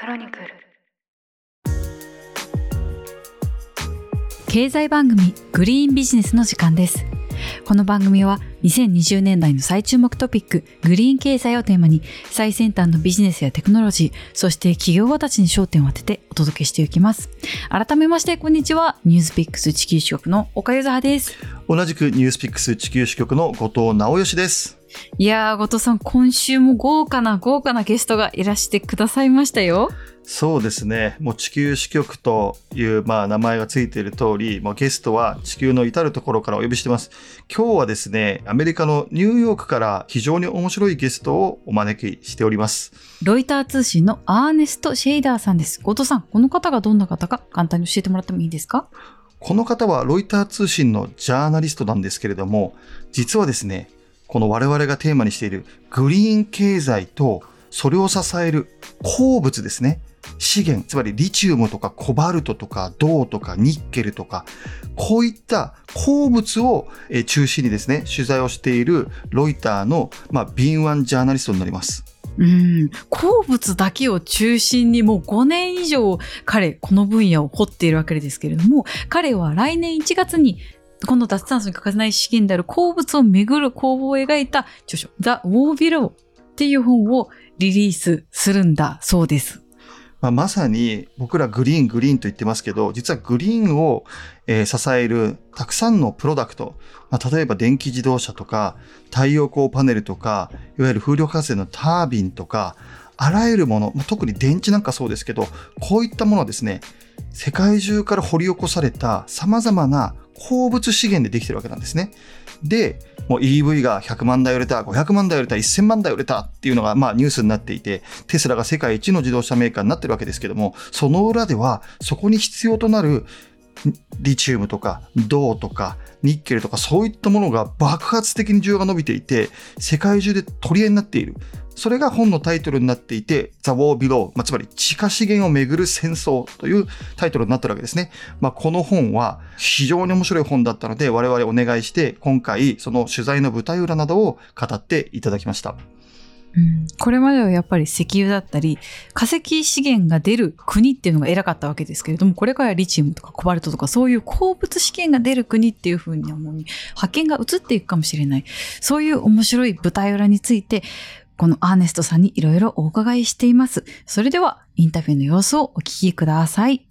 クロニクル経済番組グリーンビジネスの時間です。この番組は2020年代の最注目トピックグリーン経済をテーマに最先端のビジネスやテクノロジー、そして企業家たちに焦点を当ててお届けしていきます。改めましてこんにちは。ニュースピックス地球支局の岡ゆずはです。同じくニュースピックス地球支局の後藤直義です。いやー、後藤さん、今週も豪華な豪華なゲストがいらしてくださいましたよ。そうですね。もう地球支局という、まあ、名前がついている通り、もうゲストは地球の至るところからお呼びしてます。今日はですね、アメリカのニューヨークから非常に面白いゲストをお招きしております。ロイター通信のアーネスト・シェイダーさんです。後藤さん、この方がどんな方か簡単に教えてもらってもいいですか？この方はロイター通信のジャーナリストなんですけれども、実はですね、この我々がテーマにしているグリーン経済とそれを支える鉱物ですね。資源、つまりリチウムとかコバルトとか銅とかニッケルとか、こういった鉱物を中心にですね、取材をしているロイターの、敏腕ジャーナリストになります。うん、鉱物だけを中心にもう5年以上彼、この分野を掘っているわけですけれども、彼は来年1月にこの脱炭素に欠かせない資源である鉱物をめぐる工房を描いた著書、The War Below っていう本をリリースするんだそうです。まあ、まさに僕らグリーングリーンと言ってますけど、実はグリーンを、えー支えるたくさんのプロダクト、まあ、例えば電気自動車とか太陽光パネルとか、いわゆる風力発電のタービンとか、あらゆるもの、特に電池なんかそうですけど、こういったものはですね、世界中から掘り起こされた様々な鉱物資源でできてるわけなんですね。で、もう EV が100万台売れた、500万台売れた、1000万台売れたっていうのがまあニュースになっていて、テスラが世界一の自動車メーカーになってるわけですけども、その裏ではそこに必要となるリチウムとか銅とかニッケルとかそういったものが爆発的に需要が伸びていて、世界中で取り合いになっている。それが本のタイトルになっていて、The War Below、まあ、つまり地下資源をめぐる戦争というタイトルになってるわけですね。まあ、この本は非常に面白い本だったので、我々お願いして、今回その取材の舞台裏などを語っていただきました。これまではやっぱり石油だったり化石資源が出る国っていうのが偉かったわけですけれどもこれからリチウムとかコバルトとかそういう鉱物資源が出る国っていうふうに思うに覇権が移っていくかもしれないそういう面白い舞台裏についてこのアーネストさんにいろいろお伺いしています。それではインタビューの様子をお聞きください。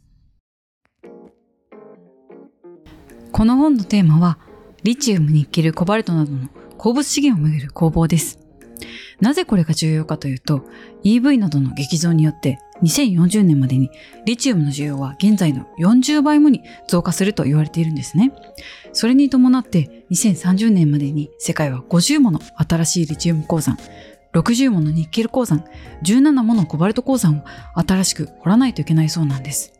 この本のテーマはリチウムニッケルコバルトなどの鉱物資源をめぐる攻防です。なぜこれが重要かというと、EV などの激増によって2040年までにリチウムの需要は現在の40倍もに増加すると言われているんですね。それに伴って2030年までに世界は50もの新しいリチウム鉱山、60ものニッケル鉱山、17ものコバルト鉱山を新しく掘らないといけないそうなんです。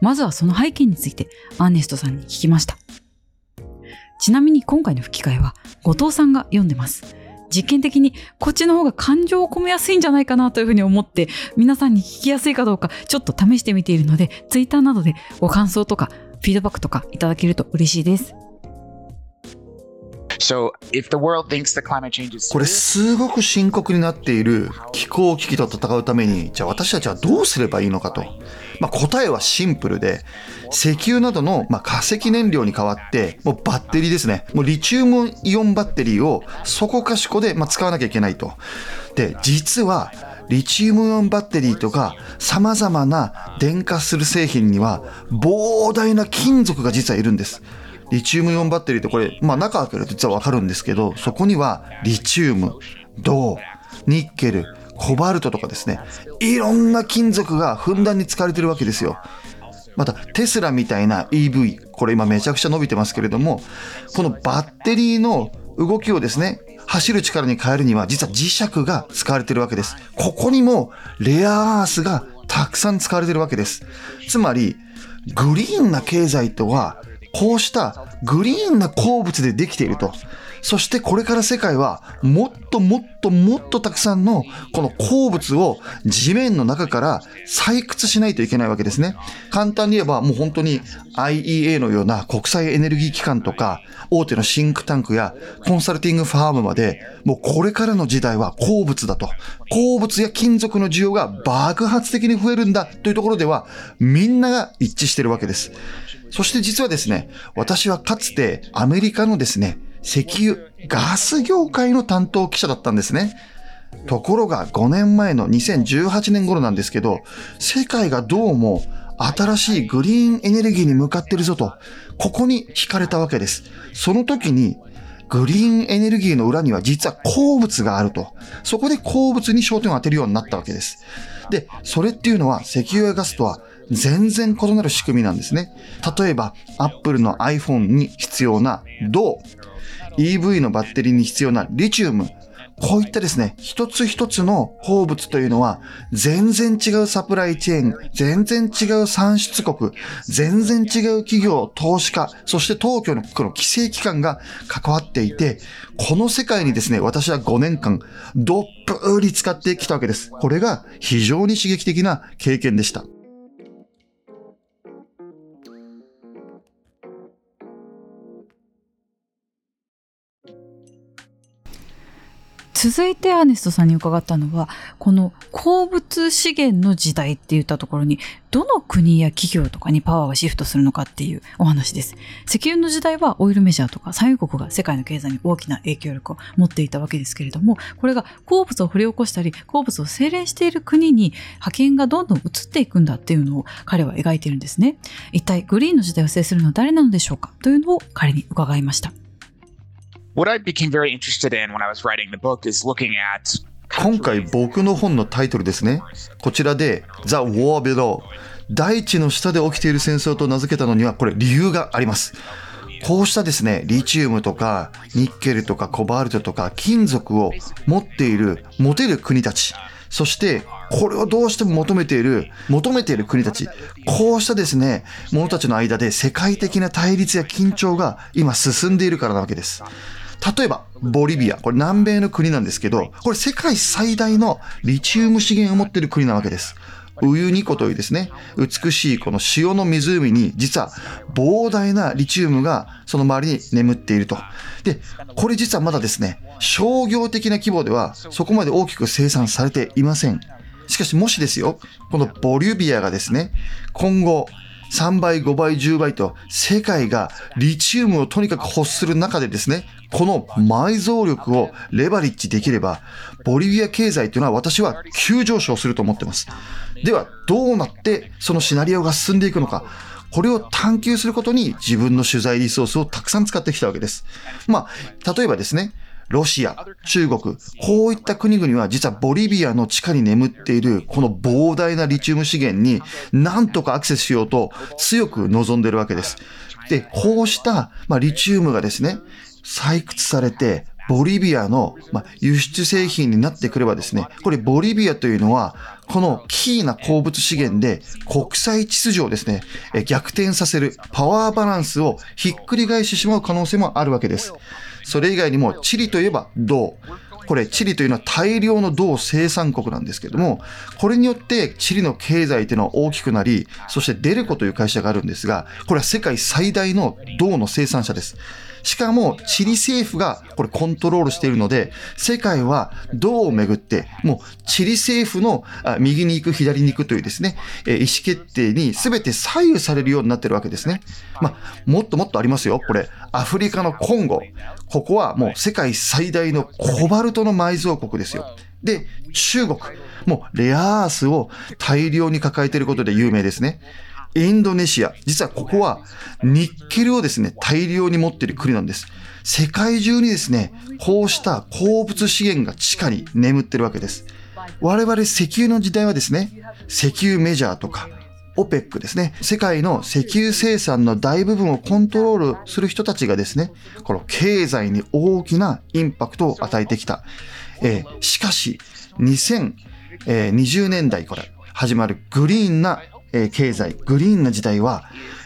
まずはその背景についてアーネストさんに聞きました。ちなみに今回の吹き替えは後藤さんが読んでます。実験的にこっちの方が感情を込めやすいんじゃないかなというふうに思って皆さんに聞きやすいかどうかちょっと試してみているのでツイッターなどでご感想とかフィードバックとかいただけると嬉しいです。So, if the world thinks that climate change is これすごく深刻になっている気候危機と戦うために、じゃあ私たちはどうすればいいのかと。まあ、答えはシンプルで、石油などのまあ化石燃料に代わって、もうバッテリーですね。もうリチウムイオンバッテリーをそこかしこでまあ使わなきゃいけないと。で、実は、リチウムイオンバッテリーとか様々な電化する製品には膨大な金属が実はいるんです。リチウムイオンバッテリーってこれ、まあ中開けると実はわかるんですけど、そこにはリチウム、銅、ニッケル、コバルトとかですね、いろんな金属がふんだんに使われてるわけですよ。またテスラみたいな EV、これ今めちゃくちゃ伸びてますけれども、このバッテリーの動きをですね、走る力に変えるには実は磁石が使われてるわけです。ここにもレアアースがたくさん使われてるわけです。つまり、グリーンな経済とは、こうしたグリーンな鉱物でできていると。そしてこれから世界はもっともっともっとたくさんのこの鉱物を地面の中から採掘しないといけないわけですね。簡単に言えばもう本当に IEA のような国際エネルギー機関とか大手のシンクタンクやコンサルティングファームまでもうこれからの時代は鉱物だと。鉱物や金属の需要が爆発的に増えるんだというところではみんなが一致してるわけです。そして実はですね、私はかつてアメリカのですね、石油、ガス業界の担当記者だったんですね。ところが5年前の2018年頃なんですけど、世界がどうも新しいグリーンエネルギーに向かってるぞと、ここに惹かれたわけです。その時に、グリーンエネルギーの裏には実は鉱物があると。そこで鉱物に焦点を当てるようになったわけです。で、それっていうのは石油やガスとは全然異なる仕組みなんですね。例えば、Apple の iPhone に必要な銅、EV のバッテリーに必要なリチウム、こういったですね、一つ一つの鉱物というのは、全然違うサプライチェーン、全然違う産出国、全然違う企業、投資家、そして当局のの規制機関が関わっていて、この世界にですね、私は5年間、どっぷり使ってきたわけです。これが非常に刺激的な経験でした。続いてアーネストさんに伺ったのは、この鉱物資源の時代って言ったところに、どの国や企業とかにパワーがシフトするのかっていうお話です。石油の時代はオイルメジャーとか産油国が世界の経済に大きな影響力を持っていたわけですけれども、これが鉱物を掘り起こしたり、鉱物を精錬している国に派遣がどんどん移っていくんだっていうのを彼は描いているんですね。一体グリーンの時代を制するのは誰なのでしょうか？というのを彼に伺いました。What I became very interested in when I was writing the book is looking at 今回僕の本のタイトルですね。こちらで The War Below 大地の下で起きている戦争と名付けたのにはこれ理由があります。こうしたですね、リチウムとかニッケルとかコバルトとか金属を持っている、持てる国たち、そしてこれをどうしても求めている、求めている国たち、こうしたですね、者たちの間で世界的な対立や緊張が今進んでいるからなわけです。例えば、ボリビア。これ南米の国なんですけど、これ世界最大のリチウム資源を持っている国なわけです。ウユニ湖というですね、美しいこの塩の湖に、実は膨大なリチウムがその周りに眠っていると。で、これ実はまだですね、商業的な規模ではそこまで大きく生産されていません。しかしもしですよ、このボリビアがですね、今後、3倍、5倍、10倍と世界がリチウムをとにかく欲する中でですね、この埋蔵力をレバリッジできれば、ボリビア経済というのは私は急上昇すると思ってます。では、どうなってそのシナリオが進んでいくのか。これを探求することに自分の取材リソースをたくさん使ってきたわけです。まあ、例えばですね、ロシア、中国、こういった国々は実はボリビアの地下に眠っているこの膨大なリチウム資源に何とかアクセスしようと強く望んでいるわけです。で、こうした、ま、リチウムがですね、採掘されて、ボリビアの、ま、輸出製品になってくればですね、これボリビアというのは、このキーな鉱物資源で国際秩序をですね、逆転させるパワーバランスをひっくり返してしまう可能性もあるわけです。それ以外にも、チリといえば銅。これ、チリというのは大量の銅生産国なんですけども、これによってチリの経済というのは大きくなり、そしてデルコという会社があるんですが、これは世界最大の銅の生産者です。しかも、チリ政府がこれコントロールしているので、世界は銅をめぐって、もうチリ政府の右に行く、左に行くというですね、意思決定に全て左右されるようになってるわけですね。まあ、もっともっとありますよ。これ、アフリカのコンゴ。ここはもう世界最大のコバルトの埋蔵国ですよ。で、中国。もうレアアースを大量に抱えていることで有名ですね。インドネシア。実はここはニッケルをですね、大量に持っている国なんです。世界中にですね、こうした鉱物資源が地下に眠ってるわけです。我々石油の時代はですね、石油メジャーとか、OPEC ですね。世界の石油生産の大部分をコントロールする人たちがですね、この経済に大きなインパクトを与えてきた。えーしかし、2020年代から始まるグリーンなえ経済、グリーンな時代は、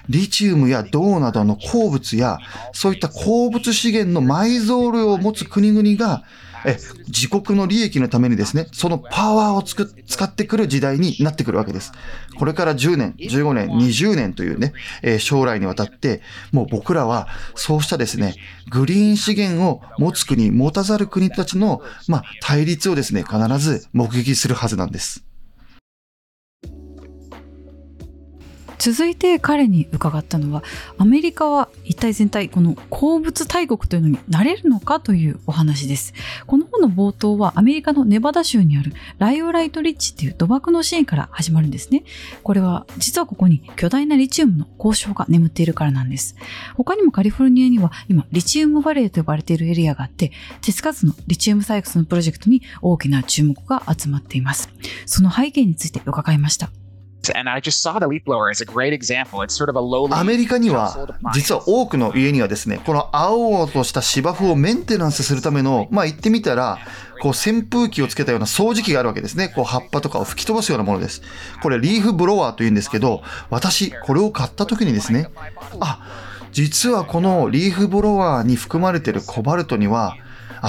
リチウムや銅などの鉱物や、そういった鉱物資源の埋蔵量を持つ国々が、え自国の利益のためにですね、そのパワーをつく使ってくる時代になってくるわけです。これから10年、15年、20年というね、え将来にわたって、もう僕らはそうしたですね、グリーン資源を持つ国、持たざる国たちの、まあ、対立をですね、必ず目撃するはずなんです。続いて彼に伺ったのはアメリカは一体全体この鉱物大国というのになれるのかというお話です。この本の冒頭はアメリカのネバダ州にあるライオライトリッチっていう土漠のシーンから始まるんですね。これは実はここに巨大なリチウムの鉱床が眠っているからなんです。他にもカリフォルニアには今リチウムバレーと呼ばれているエリアがあって手つかずのリチウム採掘のプロジェクトに大きな注目が集まっています。その背景について伺いました。アメリカには、実は多くの家にはですね、この青々とした芝生をメンテナンスするための、まあ言ってみたら、こう扇風機をつけたような掃除機があるわけですね。こう葉っぱとかを吹き飛ばすようなものです。これリーフブロワーと言うんですけど、私、これを買った時にですね、あ、実はこのリーフブロワーに含まれているコバルトには、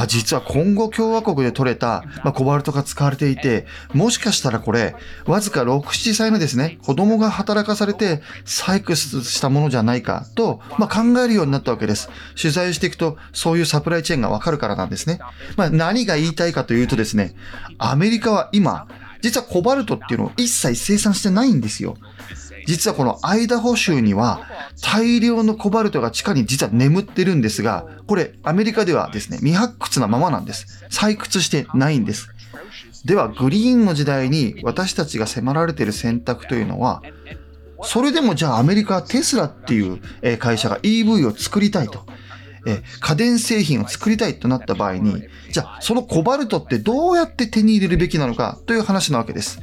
あ、実はコンゴ共和国で取れた、まあ、コバルトが使われていて、もしかしたらこれ、わずか6、7歳のですね、子供が働かされて採掘したものじゃないかと、まあ、考えるようになったわけです。取材していくと、そういうサプライチェーンがわかるからなんですね。まあ、何が言いたいかというとですね、アメリカは今、実はコバルトっていうのを一切生産してないんですよ。実はこのアイダホ州には大量のコバルトが地下に実は眠ってるんですが、これアメリカではですね、未発掘なままなんです。採掘してないんです。では、グリーンの時代に私たちが迫られている選択というのは、それでもじゃあアメリカはテスラっていう会社が EV を作りたいと。家電製品を作りたいとなった場合に、じゃあそのコバルトってどうやって手に入れるべきなのかという話なわけです。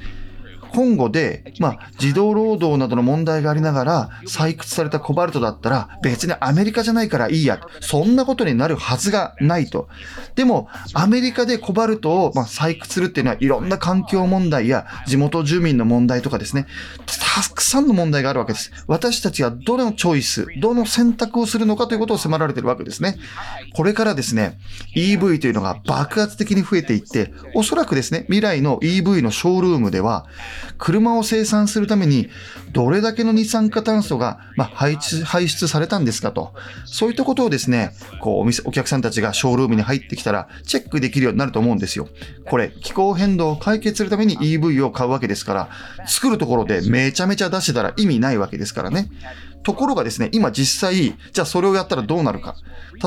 今後で、まあ、児童労働などの問題がありながら採掘されたコバルトだったら別にアメリカじゃないからいいや。そんなことになるはずがないと。でも、アメリカでコバルトを、まあ、採掘するっていうのはいろんな環境問題や地元住民の問題とかですね、たくさんの問題があるわけです。私たちはどのチョイス、どの選択をするのかということを迫られているわけですね。これからですね、EV というのが爆発的に増えていって、おそらくですね、未来の EV のショールームでは、車を生産するためにどれだけの二酸化炭素が、まあ、排出排出されたんですかと。そういったことをですね、こうお店、お客さんたちがショールームに入ってきたらチェックできるようになると思うんですよ。これ、気候変動を解決するために EV を買うわけですから、作るところでめちゃめちゃ出してたら意味ないわけですからね。ところがですね、今実際、じゃあそれをやったらどうなるか。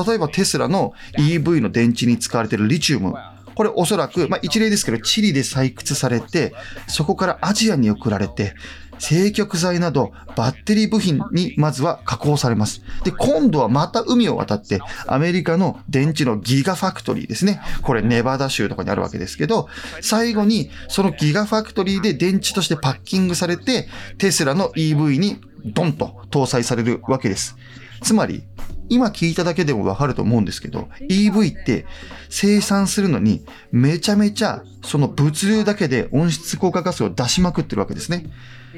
例えばテスラの EV の電池に使われているリチウム。これおそらく、まあ一例ですけど、チリで採掘されて、そこからアジアに送られて、正極材などバッテリー部品にまずは加工されます。で、今度はまた海を渡って、アメリカの電池のギガファクトリーですね。これネバダ州とかにあるわけですけど、最後にそのギガファクトリーで電池としてパッキングされて、テスラの EV にドンと搭載されるわけです。つまり、今聞いただけでもわかると思うんですけど、EV って生産するのにめちゃめちゃその物流だけで温室効果ガスを出しまくってるわけですね。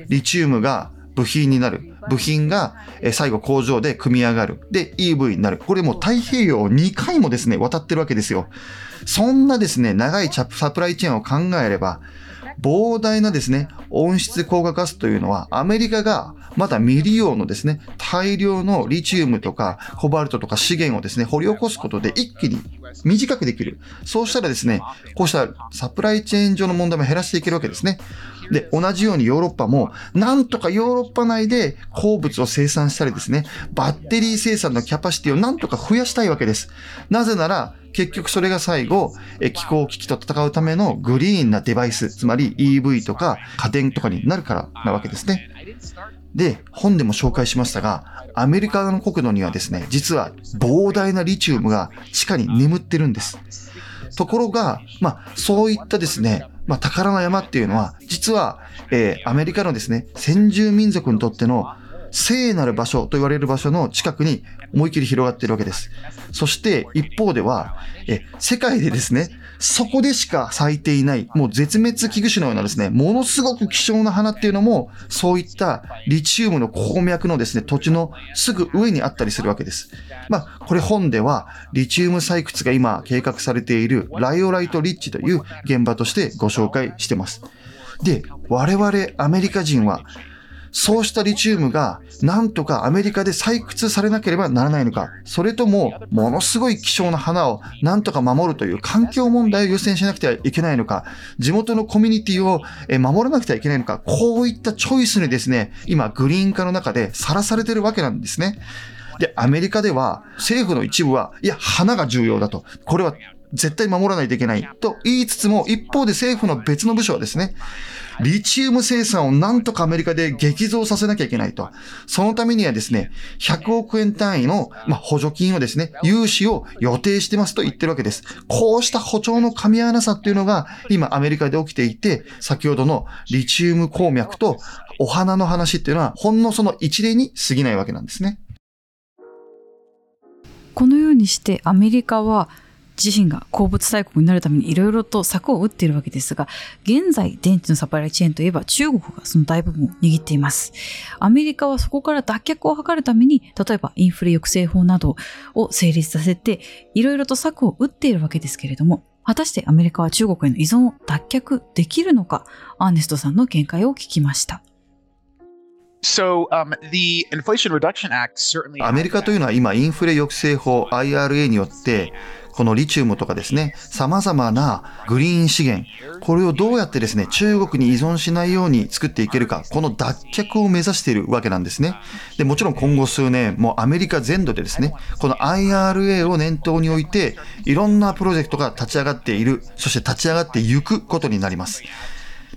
リチウムが部品になる。部品がえー最後工場で組み上がる。で、EV になる。これもう太平洋を2回もですね、渡ってるわけですよ。そんなですね、長いチャサプライチェーンを考えれば、膨大なですね、温室効果ガスというのは、アメリカがまだ未利用のですね、大量のリチウムとかコバルトとか資源をですね、掘り起こすことで一気に短くできる。そうしたらですね、こうしたサプライチェーン上の問題も減らしていけるわけですね。で、同じようにヨーロッパも、なんとかヨーロッパ内で鉱物を生産したりですね、バッテリー生産のキャパシティをなんとか増やしたいわけです。なぜなら、結局それが最後、気候危機と戦うためのグリーンなデバイス、つまり EV とか家電とかになるからなわけですね。で、本でも紹介しましたが、アメリカの国土にはですね、実は膨大なリチウムが地下に眠ってるんです。ところが、まあ、そういったですね、まあ、宝の山っていうのは、実は、えーアメリカのですね、先住民族にとっての聖なる場所と言われる場所の近くに思いっきり広がっているわけです。そして、一方では、え、世界でですね、そこでしか咲いていない、もう絶滅危惧種のようなですね、ものすごく希少な花っていうのも、そういったリチウムの鉱脈のですね、土地のすぐ上にあったりするわけです。まあ、これ本では、リチウム採掘が今計画されているライオライトリッチという現場としてご紹介してます。で、我々アメリカ人は、そうしたリチウムがなんとかアメリカで採掘されなければならないのか、それともものすごい希少な花をなんとか守るという環境問題を優先しなくてはいけないのか、地元のコミュニティを守らなくてはいけないのか、こういったチョイスにですね、今グリーン化の中でさらされてるわけなんですね。で、アメリカでは政府の一部は、いや、花が重要だと。これは絶対守らないといけないと言いつつも、一方で政府の別の部署はですね、リチウム生産をなんとかアメリカで激増させなきゃいけないと。そのためにはですね、100億円単位の、ま補助金をですね、融資を予定してますと言ってるわけです。こうした補聴の噛み合わなさっていうのが今アメリカで起きていて、先ほどのリチウム鉱脈とお花の話っていうのはほんのその一例に過ぎないわけなんですね。このようにしてアメリカは自身が鉱物大国になるためにいろいろと策を打っているわけですが、現在電池のサプライチェーンといえば中国がその大部分を握っています。アメリカはそこから脱却を図るために、例えばインフレ抑制法などを成立させて、いろいろと策を打っているわけですけれども、果たしてアメリカは中国への依存を脱却できるのか、アーネストさんの見解を聞きました。アメリカというのは今インフレ抑制法 IRA によってこのリチウムとかですね、様々なグリーン資源、これをどうやってですね、中国に依存しないように作っていけるか、この脱却を目指しているわけなんですね。で、もちろん今後数年、もうアメリカ全土でですね、この IRA を念頭に置いて、いろんなプロジェクトが立ち上がっている、そして立ち上がっていくことになります。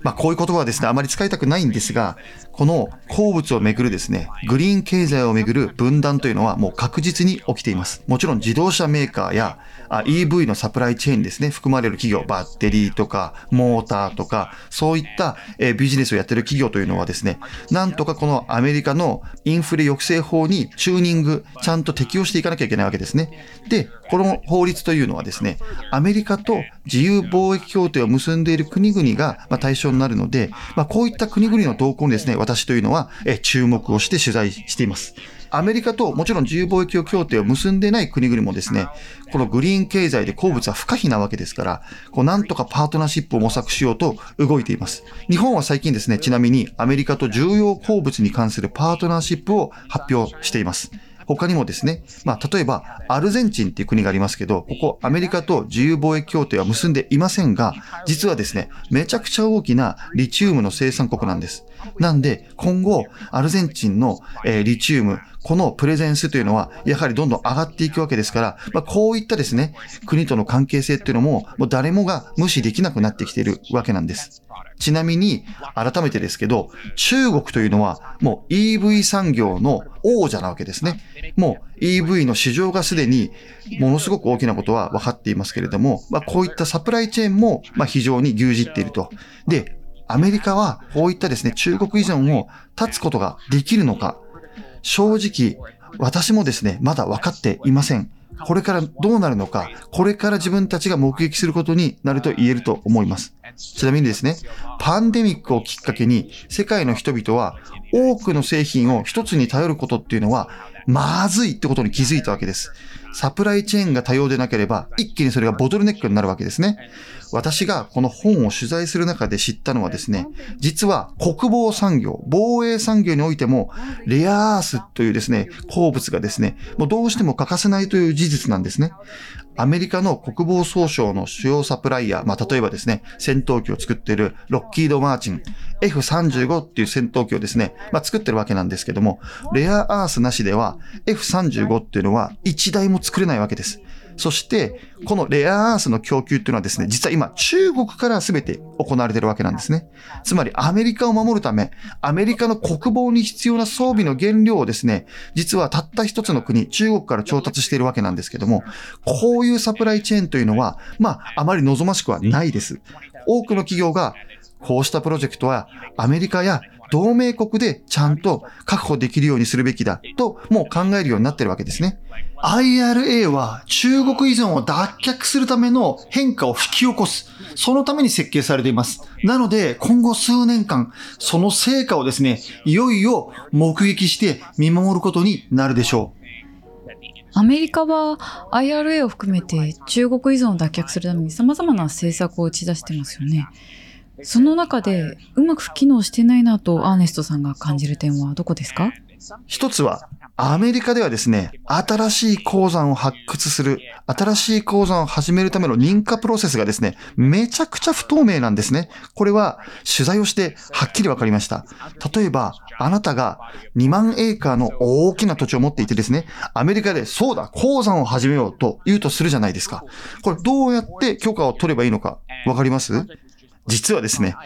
まあ、こういう言葉はですね、あまり使いたくないんですが、この鉱物をめぐるですね、グリーン経済をめぐる分断というのはもう確実に起きています。もちろん自動車メーカーや EV のサプライチェーンですね、含まれる企業、バッテリーとか、モーターとか、そういったビジネスをやっている企業というのはですね、なんとかこのアメリカのインフレ抑制法にチューニング、ちゃんと適用していかなきゃいけないわけですね。で、この法律というのはですね、アメリカと自由貿易協定を結んでいる国々が対象になるので、まあ、こういった国々の動向にですね、私というのはえ注目をして取材しています。アメリカともちろん自由貿易協定を結んでない国々もですね、このグリーン経済で鉱物は不可避なわけですから、こうなんとかパートナーシップを模索しようと動いています。日本は最近ですね、ちなみにアメリカと重要鉱物に関するパートナーシップを発表しています。他にもですね、まあ、例えば、アルゼンチンっていう国がありますけど、ここアメリカと自由貿易協定は結んでいませんが、実はですね、めちゃくちゃ大きなリチウムの生産国なんです。なんで、今後、アルゼンチンの、えー、リチウム、このプレゼンスというのは、やはりどんどん上がっていくわけですから、まあ、こういったですね、国との関係性っていうのも、もう誰もが無視できなくなってきているわけなんです。ちなみに、改めてですけど、中国というのは、もう EV 産業の王者なわけですね。もう EV の市場がすでにものすごく大きなことは分かっていますけれども、まあ、こういったサプライチェーンも、まあ、非常に牛耳っていると。で、アメリカはこういったですね、中国依存を断つことができるのか、正直、私もですね、まだ分かっていません。これからどうなるのか、これから自分たちが目撃することになると言えると思います。ちなみにですね、パンデミックをきっかけに世界の人々は多くの製品を一つに頼ることっていうのはまずいってことに気づいたわけです。サプライチェーンが多様でなければ一気にそれがボトルネックになるわけですね。私がこの本を取材する中で知ったのはですね、実は国防産業、防衛産業においても、レアアースというですね、鉱物がですね、もうどうしても欠かせないという事実なんですね。アメリカの国防総省の主要サプライヤー、まあ、例えばですね、戦闘機を作っているロッキード・マーチン、F35 っていう戦闘機をですね、まあ、作ってるわけなんですけども、レアアースなしでは F35 っていうのは1台も作れないわけです。そして、このレアアースの供給っていうのはですね、実は今中国から全て行われてるわけなんですね。つまりアメリカを守るため、アメリカの国防に必要な装備の原料をですね、実はたった一つの国、中国から調達しているわけなんですけども、こういうサプライチェーンというのは、まあ、あまり望ましくはないです。多くの企業がこうしたプロジェクトはアメリカや同盟国でちゃんと確保できるようにするべきだと、もう考えるようになってるわけですね。IRA は中国依存を脱却するための変化を引き起こす。そのために設計されています。なので、今後数年間、その成果をですね、いよいよ目撃して見守ることになるでしょう。アメリカは IRA を含めて中国依存を脱却するために様々な政策を打ち出してますよね。その中でうまく機能してないなとアーネストさんが感じる点はどこですか？一つは、アメリカではですね、新しい鉱山を発掘する、新しい鉱山を始めるための認可プロセスがですね、めちゃくちゃ不透明なんですね。これは取材をしてはっきりわかりました。例えば、あなたが2万エーカーの大きな土地を持っていてですね、アメリカでそうだ、鉱山を始めようと言うとするじゃないですか。これどうやって許可を取ればいいのかわかります？実はですね、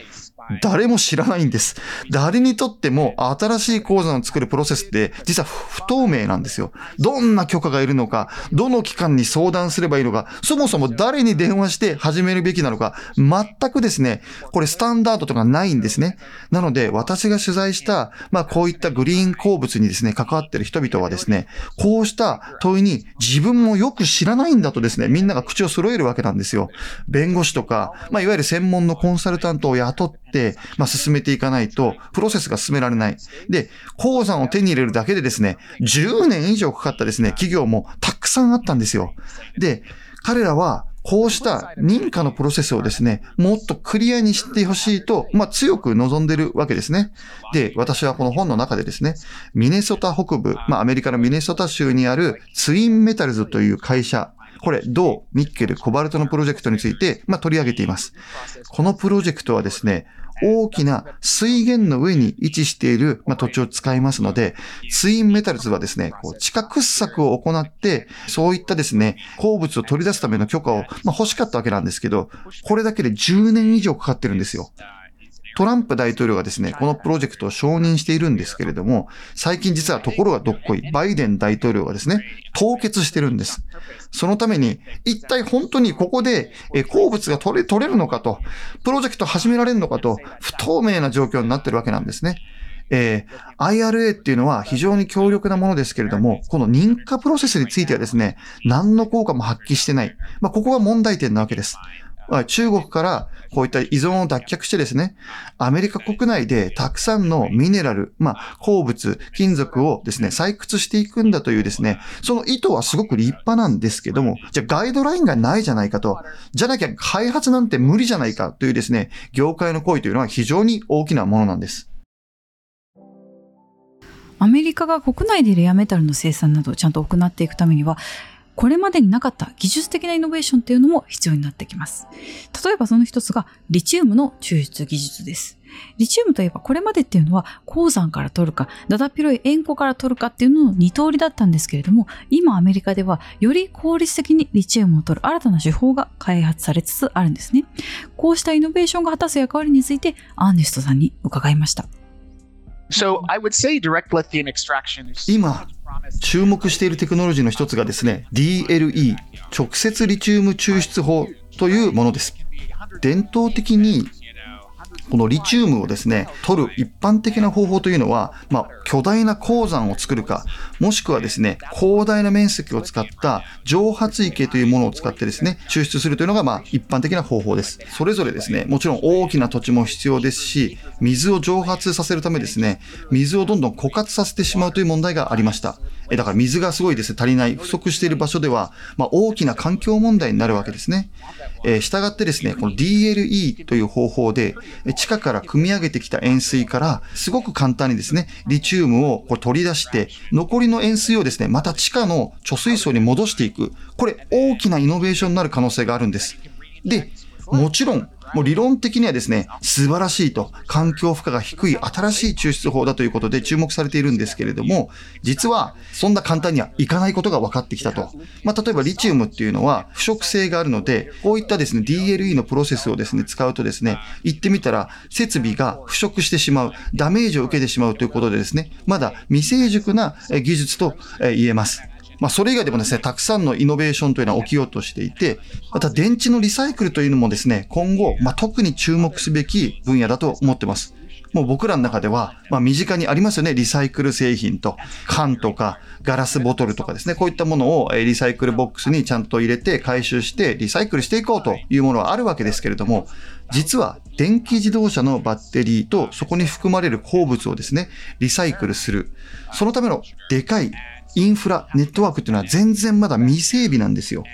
誰も知らないんです。誰にとっても新しい鉱山を作るプロセスって実は不透明なんですよ。どんな許可がいるのか、どの機関に相談すればいいのか、そもそも誰に電話して始めるべきなのか、全くですね、これスタンダードとかないんですね。なので私が取材した、まあこういったグリーン鉱物にですね、関わっている人々はですね、こうした問いに自分もよく知らないんだとですね、みんなが口を揃えるわけなんですよ。弁護士とか、まあいわゆる専門のコンサルタントを雇って、まあ、進めていかないと、プロセスが進められない。で、鉱山を手に入れるだけでですね、10年以上かかったですね、企業もたくさんあったんですよ。で、彼らは、こうした認可のプロセスをですね、もっとクリアにしてほしいと、まあ、強く望んでるわけですね。で、私はこの本の中でですね、ミネソタ北部、まあ、アメリカのミネソタ州にあるツインメタルズという会社、これ、銅、ニッケル、コバルトのプロジェクトについて、まあ、取り上げています。このプロジェクトはですね、大きな水源の上に位置している、まあ、土地を使いますので、ツインメタルズはですね、こう地下掘削を行って、そういったですね、鉱物を取り出すための許可を、まあ、欲しかったわけなんですけど、これだけで10年以上かかってるんですよ。トランプ大統領がですね、このプロジェクトを承認しているんですけれども、最近実はところがどっこい、バイデン大統領がですね、凍結してるんです。そのために、一体本当にここで鉱物が取れ、取れるのかと、プロジェクト始められるのかと、不透明な状況になってるわけなんですね。えー、IRA っていうのは非常に強力なものですけれども、この認可プロセスについてはですね、何の効果も発揮してない。まあ、ここが問題点なわけです。中国からこういった依存を脱却してですね、アメリカ国内でたくさんのミネラル、まあ、鉱物、金属をですね、採掘していくんだというですね、その意図はすごく立派なんですけども、じゃあガイドラインがないじゃないかと、じゃなきゃ開発なんて無理じゃないかというですね、業界の行為というのは非常に大きなものなんです。アメリカが国内でレアメタルの生産などをちゃんと行っていくためには、これまでになかった技術的なイノベーションっていうのも必要になってきます。例えばその一つがリチウムの抽出技術です。リチウムといえばこれまでっていうのは鉱山から取るか、だだっ広い塩湖から取るかっていうのの二通りだったんですけれども、今アメリカではより効率的にリチウムを取る新たな手法が開発されつつあるんですね。こうしたイノベーションが果たす役割についてアーネストさんに伺いました。So I would say direct lithium extraction is 今、注目しているテクノロジーの一つがですね、DLE、直接リチウム抽出法というものです。伝統的にこのリチウムをですね、取る一般的な方法というのは、まあ、巨大な鉱山を作るか、もしくはですね、広大な面積を使った蒸発池というものを使ってですね、抽出するというのが、まあ、一般的な方法です。それぞれですね、もちろん大きな土地も必要ですし、水を蒸発させるためですね、水をどんどん枯渇させてしまうという問題がありました。えだから水がすごいですね、足りない、不足している場所では、まあ、大きな環境問題になるわけですね。えー、従ってですね、この DLE という方法で、地下から組み上げてきた塩水から、すごく簡単にですね、リチウムをこう取り出して、残りの塩水をですね、また地下の貯水槽に戻していく。これ、大きなイノベーションになる可能性があるんです。で、もちろん、もう理論的にはですね、素晴らしいと、環境負荷が低い新しい抽出法だということで注目されているんですけれども、実はそんな簡単にはいかないことが分かってきたと。まあ、例えばリチウムっていうのは腐食性があるので、こういったですね、DLE のプロセスをですね、使うとですね、言ってみたら設備が腐食してしまう、ダメージを受けてしまうということでですね、まだ未成熟な技術と言えます。まあ、それ以外でもですね、たくさんのイノベーションというのは起きようとしていて、また電池のリサイクルというのもですね、今後、まあ、特に注目すべき分野だと思ってます。もう僕らの中では、まあ、身近にありますよね。リサイクル製品と、缶とか、ガラスボトルとかですね。こういったものをリサイクルボックスにちゃんと入れて回収してリサイクルしていこうというものはあるわけですけれども、実は電気自動車のバッテリーとそこに含まれる鉱物をですね、リサイクルする。そのためのでかいインフラ、ネットワークっていうのは全然まだ未整備なんですよ。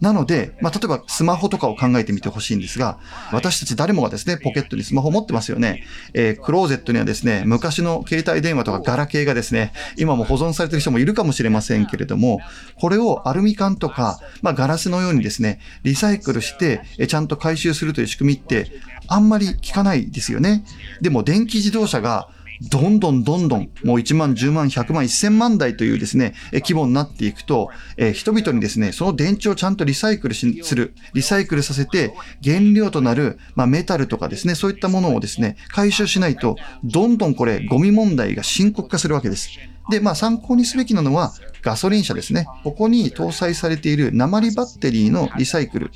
なので、まあ、例えばスマホとかを考えてみてほしいんですが、私たち誰もがですね、ポケットにスマホ持ってますよね。えー、クローゼットにはですね、昔の携帯電話とかガラケーがですね、今も保存されてる人もいるかもしれませんけれども、これをアルミ缶とか、まあ、ガラスのようにですね、リサイクルして、えちゃんと回収するという仕組みって、あんまり効かないですよね。でも電気自動車がどんどんどんどん、もう1万、10万、100万、1000万台というですね、規模になっていくと、えー、人々にですね、その電池をちゃんとリサイクルする、リサイクルさせて、原料となる、まあ、メタルとかですね、そういったものをですね、回収しないと、どんどんこれ、ゴミ問題が深刻化するわけです。で、まあ参考にすべきなのはガソリン車ですね。ここに搭載されている鉛バッテリーのリサイクル。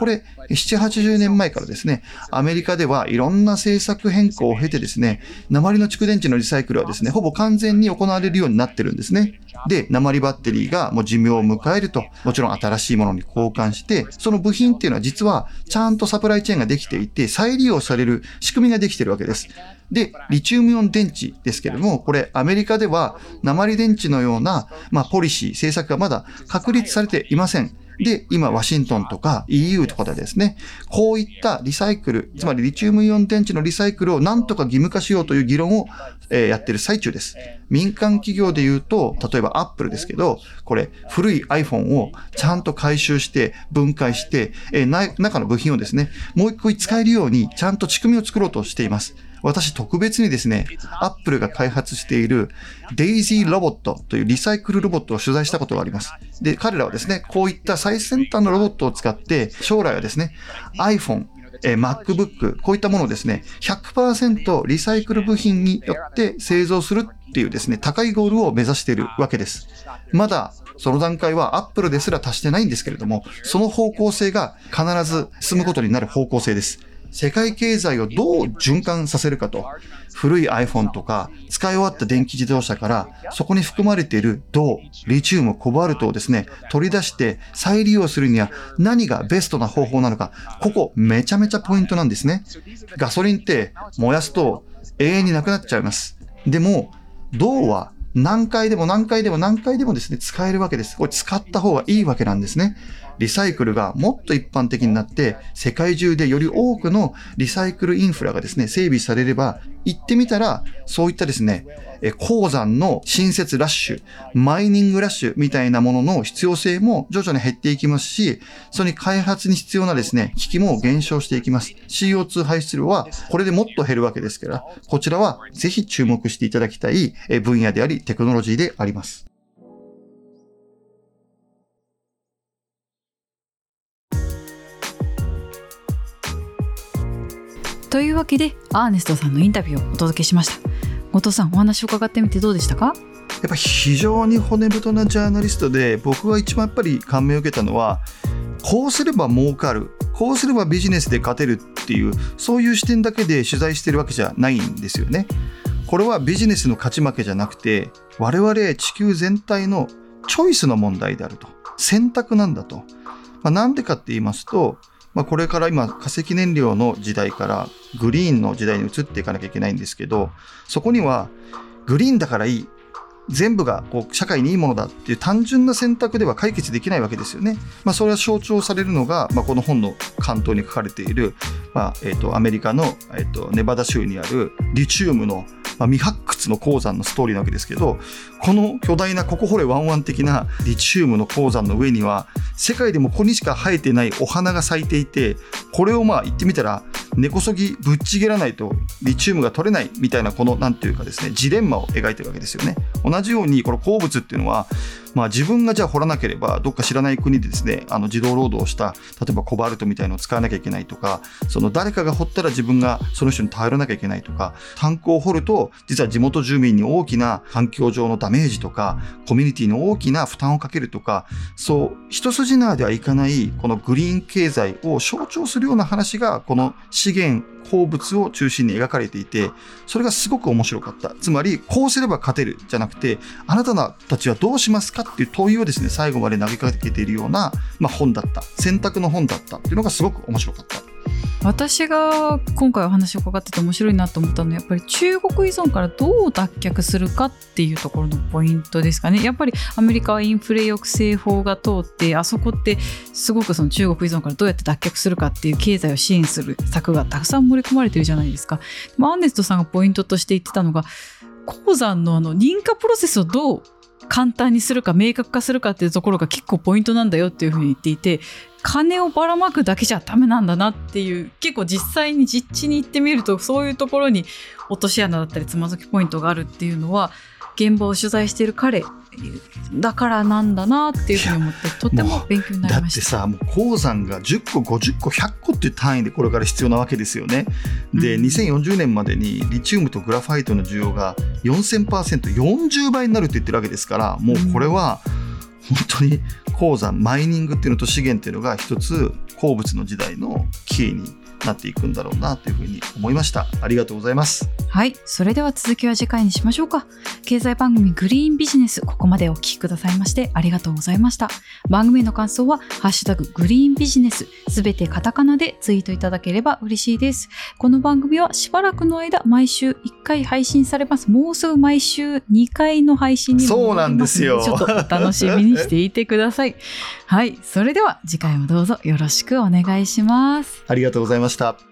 これ、7、80年前からですね、アメリカではいろんな政策変更を経てですね、鉛の蓄電池のリサイクルはですね、ほぼ完全に行われるようになってるんですね。で、鉛バッテリーがもう寿命を迎えると、もちろん新しいものに交換して、その部品っていうのは実はちゃんとサプライチェーンができていて、再利用される仕組みができてるわけです。で、リチウムイオン電池ですけれども、これアメリカでは鉛電池のような、まあ、ポリシー、政策がまだ確立されていません。で、今、ワシントンとか EU とかでですね、こういったリサイクル、つまりリチウムイオン電池のリサイクルをなんとか義務化しようという議論を、やってる最中です。民間企業で言うと、例えば Apple ですけど、これ、古い iPhone をちゃんと回収して、分解して、え、中の部品をですね、もう一個使えるように、ちゃんと仕組みを作ろうとしています。私特別にですね、アップルが開発しているデイジーロボットというリサイクルロボットを取材したことがあります。で、彼らはですね、こういった最先端のロボットを使って、将来はですね、iPhone、え MacBook、こういったものをですね、100%リサイクル部品によって製造するっていうですね、高いゴールを目指しているわけです。まだその段階は Apple ですら達してないんですけれども、その方向性が必ず進むことになる方向性です。世界経済をどう循環させるかと、古い iPhone とか使い終わった電気自動車からそこに含まれている銅、リチウム、コバルトをですね、取り出して再利用するには何がベストな方法なのか、ここめちゃめちゃポイントなんですね。ガソリンって燃やすと永遠になくなっちゃいます。でも、銅は何回でも何回でも何回でもですね、使えるわけです。これ使った方がいいわけなんですね。リサイクルがもっと一般的になって、世界中でより多くのリサイクルインフラがですね、整備されれば、行ってみたら、そういったですね、鉱山の新設ラッシュ、マイニングラッシュみたいなものの必要性も徐々に減っていきますし、それに開発に必要なですね、機器も減少していきます。CO2 排出量はこれでもっと減るわけですから、こちらはぜひ注目していただきたい分野であり、テクノロジーであります。というわけでアーネストさんのインタビューをお届けしました。後藤さんお話を伺ってみてどうでしたか？やっぱ非常に骨太なジャーナリストで僕が一番やっぱり感銘を受けたのはこうすれば儲かるこうすればビジネスで勝てるっていうそういう視点だけで取材してるわけじゃないんですよね。これはビジネスの勝ち負けじゃなくて我々地球全体のチョイスの問題であると。選択なんだと、まあ、なんでかって言いますとまあ、これから今化石燃料の時代からグリーンの時代に移っていかなきゃいけないんですけどそこにはグリーンだからいい全部がこう社会にいいものだっていう単純な選択では解決できないわけですよね。まあ、それは象徴されるのが、まあ、この本の関東に書かれている、まあえーと、アメリカの、えーとネバダ州にあるリチウムのまあ、未発掘の鉱山のストーリーなわけですけど、この巨大なココホレワンワン的なリチウムの鉱山の上には、世界でもここにしか生えてないお花が咲いていて、これをまあ言ってみたら、根こそぎぶっちぎらないとリチウムが取れないみたいなこの何ていうかですねジレンマを描いてるわけですよね。同じようにこの鉱物っていうのはまあ、自分がじゃあ掘らなければどっか知らない国でですねあの自動労働をした例えばコバルトみたいのを使わなきゃいけないとかその誰かが掘ったら自分がその人に頼らなきゃいけないとか炭鉱を掘ると実は地元住民に大きな環境上のダメージとかコミュニティの大きな負担をかけるとかそう一筋縄ではいかないこのグリーン経済を象徴するような話がこの資源鉱物を中心に描かれていてそれがすごく面白かったつまりこうすれば勝てるじゃなくてあなたたちはどうしますかっていう問いをですね最後まで投げかけているような、まあ、本だった選択の本だったっていうのがすごく面白かった。私が今回お話を伺ってて面白いなと思ったのはやっぱり中国依存からどう脱却するかっていうところのポイントですかねやっぱりアメリカはインフレ抑制法が通ってあそこってすごくその中国依存からどうやって脱却するかっていう経済を支援する策がたくさん盛り込まれてるじゃないですか。アンネストさんがポイントとして言ってたのが鉱山のあの認可プロセスをどう簡単にするか明確化するかっていうところが結構ポイントなんだよっていうふうに言っていて金をばらまくだけじゃダメなんだなっていう結構実際に実地に行ってみるとそういうところに落とし穴だったりつまずきポイントがあるっていうのは現場を取材している彼だからなんだなっていうふうに思ってとても勉強になりました。だってさもう鉱山が10個50個100個っていう単位でこれから必要なわけですよね。で、うん、2040年までにリチウムとグラファイトの需要が 4000%40 倍になるって言ってるわけですからもうこれは本当に鉱山マイニングっていうのと資源っていうのが一つ鉱物の時代のキーになっていくんだろうなというふうに思いました。ありがとうございますはい。それでは続きは次回にしましょうか。経済番組グリーンビジネスここまでお聞きくださいましてありがとうございました。番組の感想はハッシュタググリーンビジネスすべてカタカナでツイートいただければ嬉しいです。この番組はしばらくの間毎週1回配信されます。もうすぐ毎週2回の配信にそうなんですよ。ちょっと楽しみにしていてください。はい。それでは次回もどうぞよろしくお願いします。ありがとうございました。